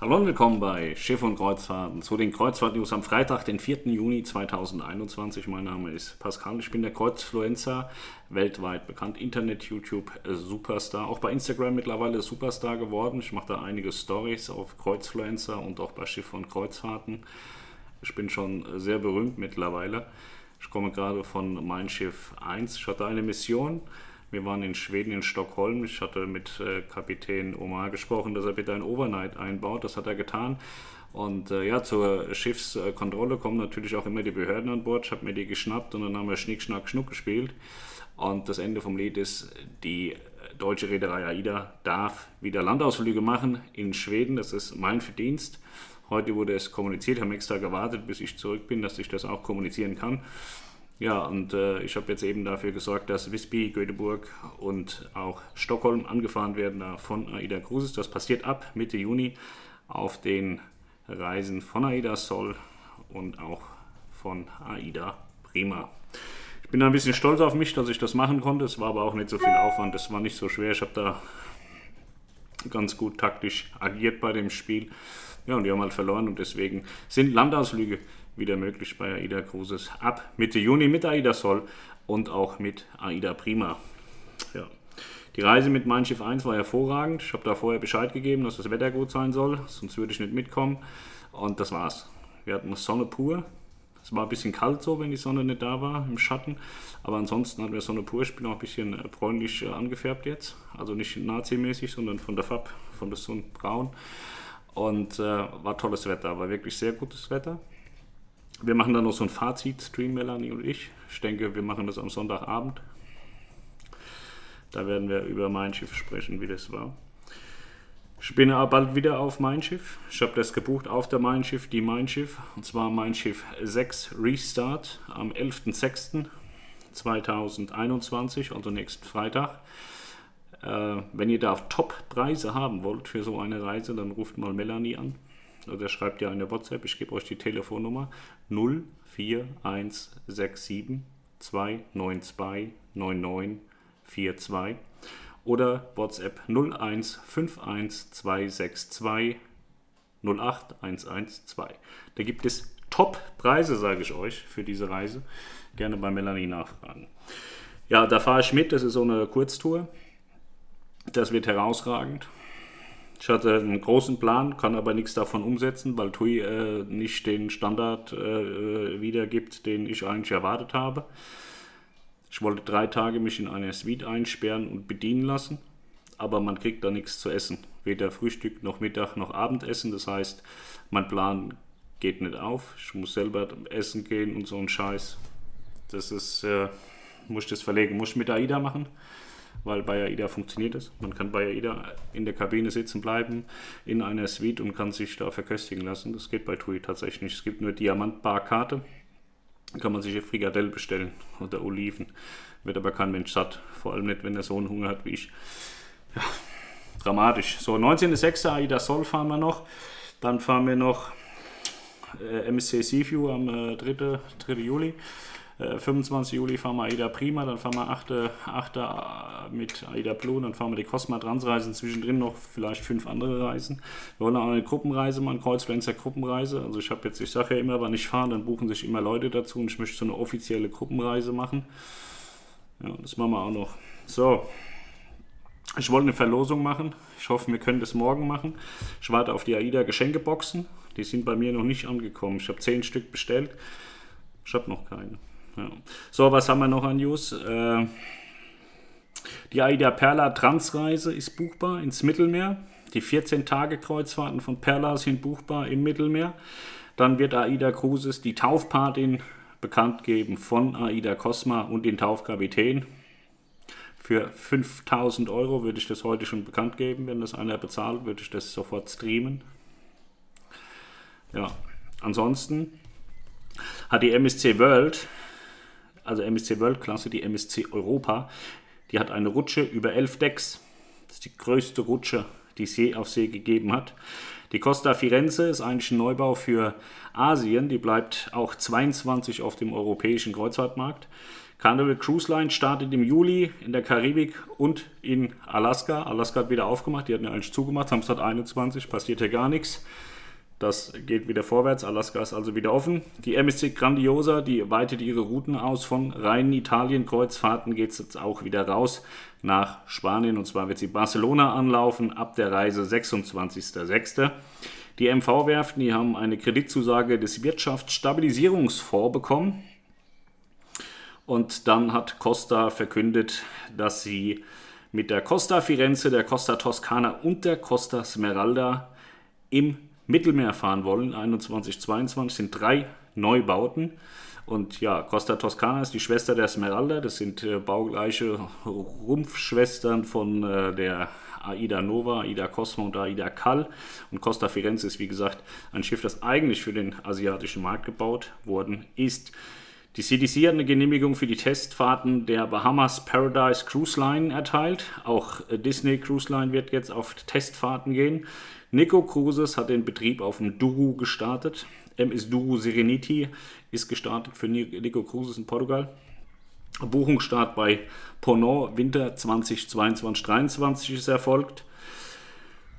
Hallo und willkommen bei Schiff und Kreuzfahrten zu den Kreuzfahrt-News am Freitag, den 4. Juni 2021. Mein Name ist Pascal, ich bin der Kreuzfluencer, weltweit bekannt, Internet-YouTube-Superstar, auch bei Instagram mittlerweile Superstar geworden. Ich mache da einige Stories auf Kreuzfluencer und auch bei Schiff und Kreuzfahrten. Ich bin schon sehr berühmt mittlerweile. Ich komme gerade von Mein Schiff 1. Ich hatte eine Mission wir waren in Schweden, in Stockholm. Ich hatte mit äh, Kapitän Omar gesprochen, dass er bitte ein Overnight einbaut. Das hat er getan. Und äh, ja, zur Schiffskontrolle kommen natürlich auch immer die Behörden an Bord. Ich habe mir die geschnappt und dann haben wir Schnick, Schnack, Schnuck gespielt. Und das Ende vom Lied ist, die deutsche Reederei AIDA darf wieder Landausflüge machen in Schweden. Das ist mein Verdienst. Heute wurde es kommuniziert, haben extra gewartet, bis ich zurück bin, dass ich das auch kommunizieren kann. Ja, und äh, ich habe jetzt eben dafür gesorgt, dass Visby, Göteborg und auch Stockholm angefahren werden von AIDA Cruises. Das passiert ab Mitte Juni auf den Reisen von AIDA Sol und auch von AIDA Prima. Ich bin ein bisschen stolz auf mich, dass ich das machen konnte. Es war aber auch nicht so viel Aufwand. Es war nicht so schwer. Ich habe da ganz gut taktisch agiert bei dem Spiel. Ja, und die haben halt verloren und deswegen sind Landausflüge wieder möglich bei AIDA Cruises ab Mitte Juni mit AIDA Sol und auch mit AIDA Prima. Ja. Die Reise mit Mein Schiff 1 war hervorragend. Ich habe da vorher Bescheid gegeben, dass das Wetter gut sein soll, sonst würde ich nicht mitkommen. Und das war's. Wir hatten Sonne pur. Es war ein bisschen kalt so, wenn die Sonne nicht da war, im Schatten. Aber ansonsten hatten wir Sonne pur. Ich bin auch ein bisschen äh, bräunlich äh, angefärbt jetzt. Also nicht Nazi-mäßig, sondern von der Farbe, von der Sonne braun. Und äh, war tolles Wetter, war wirklich sehr gutes Wetter. Wir machen dann noch so ein Fazit-Stream, Melanie und ich. Ich denke, wir machen das am Sonntagabend. Da werden wir über mein Schiff sprechen, wie das war. Ich bin aber bald wieder auf mein Schiff. Ich habe das gebucht auf der Mein Schiff, die Mein Schiff. Und zwar Mein Schiff 6 Restart am 11.06.2021, also nächsten Freitag. Äh, wenn ihr da Top-Preise haben wollt für so eine Reise, dann ruft mal Melanie an. Also er schreibt ja eine WhatsApp, ich gebe euch die Telefonnummer 04167 292 9942 oder WhatsApp 0151262 08112. Da gibt es Top-Preise, sage ich euch, für diese Reise. Gerne bei Melanie nachfragen. Ja, da fahre ich mit, das ist so eine Kurztour. Das wird herausragend. Ich hatte einen großen Plan, kann aber nichts davon umsetzen, weil TUI äh, nicht den Standard äh, wiedergibt, den ich eigentlich erwartet habe. Ich wollte drei Tage mich in eine Suite einsperren und bedienen lassen, aber man kriegt da nichts zu essen. Weder Frühstück noch Mittag noch Abendessen. Das heißt, mein Plan geht nicht auf. Ich muss selber essen gehen und so ein Scheiß. Das ist, äh, muss ich das verlegen, muss ich mit AIDA machen weil bei AIDA funktioniert es. Man kann bei AIDA in der Kabine sitzen bleiben, in einer Suite und kann sich da verköstigen lassen. Das geht bei TUI tatsächlich nicht. Es gibt nur Diamantbarkarte. Kann man sich eine Frikadelle bestellen oder Oliven. Wird aber kein Mensch satt. Vor allem nicht, wenn er so einen Hunger hat wie ich. Ja, dramatisch. So, 19.06. AIDA Sol fahren wir noch. Dann fahren wir noch äh, MSC Seaview am äh, 3. 3. Juli. 25. Äh, Juli fahren wir AIDA Prima, dann fahren wir 8. 8. Äh, mit AIDA Blue, dann fahren wir die Cosma Transreisen, zwischendrin noch vielleicht fünf andere Reisen. Wir wollen auch eine Gruppenreise machen, Kreuzfluencer Gruppenreise. Also ich habe jetzt, ich sage ja immer, wenn ich fahre, dann buchen sich immer Leute dazu und ich möchte so eine offizielle Gruppenreise machen. Ja, das machen wir auch noch. So, ich wollte eine Verlosung machen. Ich hoffe, wir können das morgen machen. Ich warte auf die AIDA Geschenkeboxen. Die sind bei mir noch nicht angekommen. Ich habe zehn Stück bestellt. Ich habe noch keine. Ja. So, was haben wir noch an News? Äh, die Aida Perla Transreise ist buchbar ins Mittelmeer. Die 14-Tage-Kreuzfahrten von Perla sind buchbar im Mittelmeer. Dann wird AIDA Cruises die Taufpatin bekannt geben von AIDA Cosma und den Taufkapitän. Für 5000 Euro würde ich das heute schon bekannt geben. Wenn das einer bezahlt, würde ich das sofort streamen. Ja, ansonsten hat die MSC World also MSC World Klasse, die MSC Europa, die hat eine Rutsche über 11 Decks. Das ist die größte Rutsche, die es je auf See gegeben hat. Die Costa Firenze ist eigentlich ein Neubau für Asien. Die bleibt auch 22 auf dem europäischen Kreuzfahrtmarkt. Carnival Cruise Line startet im Juli in der Karibik und in Alaska. Alaska hat wieder aufgemacht, die hatten ja eigentlich zugemacht, Samstag 21, passiert ja gar nichts. Das geht wieder vorwärts. Alaska ist also wieder offen. Die MSC Grandiosa, die weitet ihre Routen aus. Von reinen Italien-Kreuzfahrten geht es jetzt auch wieder raus nach Spanien. Und zwar wird sie Barcelona anlaufen ab der Reise 26.06. Die MV-Werften, die haben eine Kreditzusage des Wirtschaftsstabilisierungsfonds bekommen. Und dann hat Costa verkündet, dass sie mit der Costa Firenze, der Costa Toscana und der Costa Smeralda im Mittelmeer fahren wollen. 21, 22 sind drei Neubauten. Und ja, Costa Toscana ist die Schwester der Smeralda. Das sind äh, baugleiche Rumpfschwestern von äh, der Aida Nova, Aida Cosmo und Aida Cal. Und Costa Firenze ist, wie gesagt, ein Schiff, das eigentlich für den asiatischen Markt gebaut worden ist. Die CDC hat eine Genehmigung für die Testfahrten der Bahamas Paradise Cruise Line erteilt. Auch äh, Disney Cruise Line wird jetzt auf Testfahrten gehen. Nico Cruises hat den Betrieb auf dem Duru gestartet. MS Duru Serenity ist gestartet für Nico Cruises in Portugal. Buchungsstart bei Ponant Winter 2022-23 ist erfolgt.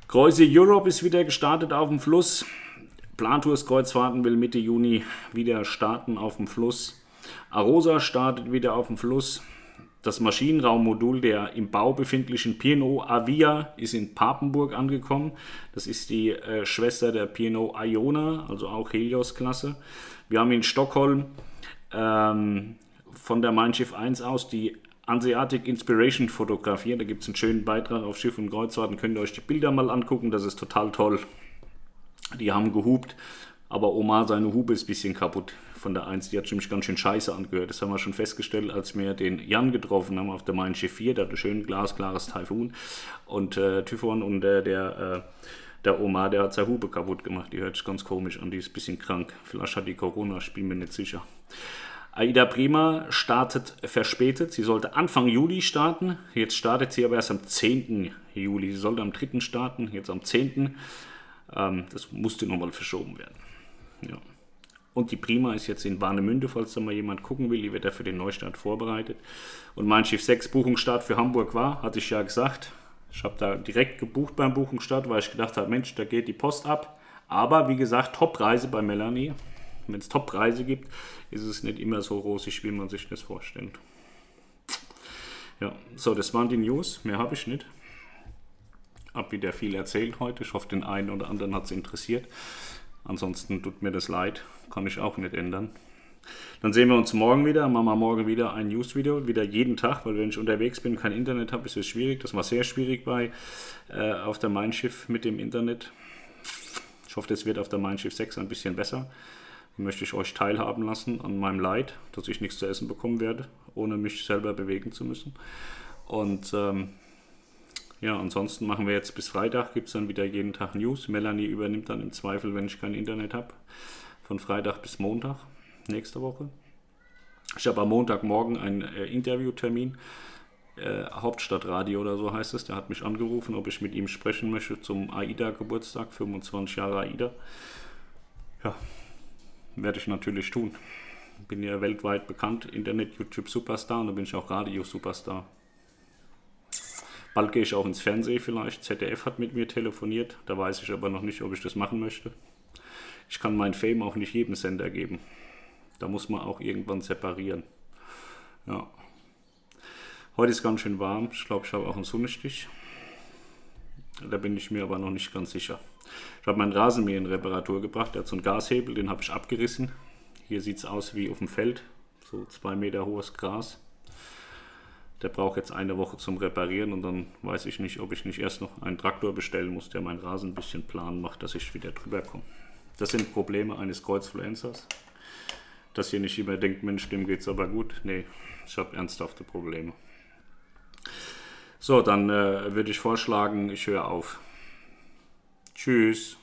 Kreuse Europe ist wieder gestartet auf dem Fluss. Plantours Kreuzfahrten will Mitte Juni wieder starten auf dem Fluss. Arosa startet wieder auf dem Fluss. Das Maschinenraummodul der im Bau befindlichen P&O Avia ist in Papenburg angekommen. Das ist die äh, Schwester der P&O Iona, also auch Helios-Klasse. Wir haben in Stockholm ähm, von der Mein Schiff 1 aus die Hanseatic Inspiration fotografiert. Da gibt es einen schönen Beitrag auf Schiff und Kreuzfahrten. Könnt ihr euch die Bilder mal angucken. Das ist total toll. Die haben gehupt, aber Omar, seine Hube ist ein bisschen kaputt von der 1. Die hat nämlich ganz schön scheiße angehört. Das haben wir schon festgestellt, als wir den Jan getroffen haben auf der Main Schiff 4. Der hat ein schön glasklares Taifun. Und äh, Typhon und äh, der, äh, der Omar, der hat seine Hube kaputt gemacht. Die hört sich ganz komisch an. Die ist ein bisschen krank. Vielleicht hat die Corona, ich bin mir nicht sicher. Aida Prima startet verspätet. Sie sollte Anfang Juli starten. Jetzt startet sie aber erst am 10. Juli. Sie sollte am 3. starten, jetzt am 10. Ähm, das musste nochmal verschoben werden. Ja. Und die Prima ist jetzt in Warnemünde, falls da mal jemand gucken will. Die wird ja für den Neustart vorbereitet. Und mein Schiff 6 Buchungsstart für Hamburg war, hatte ich ja gesagt. Ich habe da direkt gebucht beim Buchungsstart, weil ich gedacht habe, Mensch, da geht die Post ab. Aber wie gesagt, Top-Reise bei Melanie. Wenn es Top-Preise gibt, ist es nicht immer so rosig, wie man sich das vorstellt. Ja, so, das waren die News. Mehr habe ich nicht. Hab wieder viel erzählt heute. Ich hoffe, den einen oder anderen hat es interessiert. Ansonsten tut mir das leid. Kann ich auch nicht ändern. Dann sehen wir uns morgen wieder. Machen wir morgen wieder ein News-Video. Wieder jeden Tag, weil wenn ich unterwegs bin und kein Internet habe, ist es schwierig. Das war sehr schwierig bei äh, auf der Mein Schiff mit dem Internet. Ich hoffe, das wird auf der Mein Schiff 6 ein bisschen besser möchte ich euch teilhaben lassen an meinem Leid, dass ich nichts zu essen bekommen werde, ohne mich selber bewegen zu müssen. Und ähm, ja, ansonsten machen wir jetzt bis Freitag, gibt es dann wieder jeden Tag News. Melanie übernimmt dann im Zweifel, wenn ich kein Internet habe, von Freitag bis Montag nächste Woche. Ich habe am Montagmorgen einen äh, Interviewtermin. Äh, Hauptstadtradio oder so heißt es. Der hat mich angerufen, ob ich mit ihm sprechen möchte zum AIDA-Geburtstag, 25 Jahre AIDA. Ja, werde ich natürlich tun. Bin ja weltweit bekannt, Internet, YouTube Superstar und da bin ich auch Radio Superstar. Bald gehe ich auch ins Fernsehen vielleicht. ZDF hat mit mir telefoniert, da weiß ich aber noch nicht, ob ich das machen möchte. Ich kann mein Fame auch nicht jedem Sender geben. Da muss man auch irgendwann separieren. Ja. Heute ist ganz schön warm. Ich glaube, ich habe auch einen Sonnenstich. Da bin ich mir aber noch nicht ganz sicher. Ich habe meinen Rasenmäher in Reparatur gebracht. Der hat so einen Gashebel, den habe ich abgerissen. Hier sieht es aus wie auf dem Feld. So zwei Meter hohes Gras. Der braucht jetzt eine Woche zum Reparieren und dann weiß ich nicht, ob ich nicht erst noch einen Traktor bestellen muss, der meinen Rasen ein bisschen plan macht, dass ich wieder drüber komme. Das sind Probleme eines Kreuzfluencers. Dass ihr nicht immer denkt, Mensch, dem geht's aber gut. Nee, ich habe ernsthafte Probleme. So, dann äh, würde ich vorschlagen, ich höre auf. Tschüss.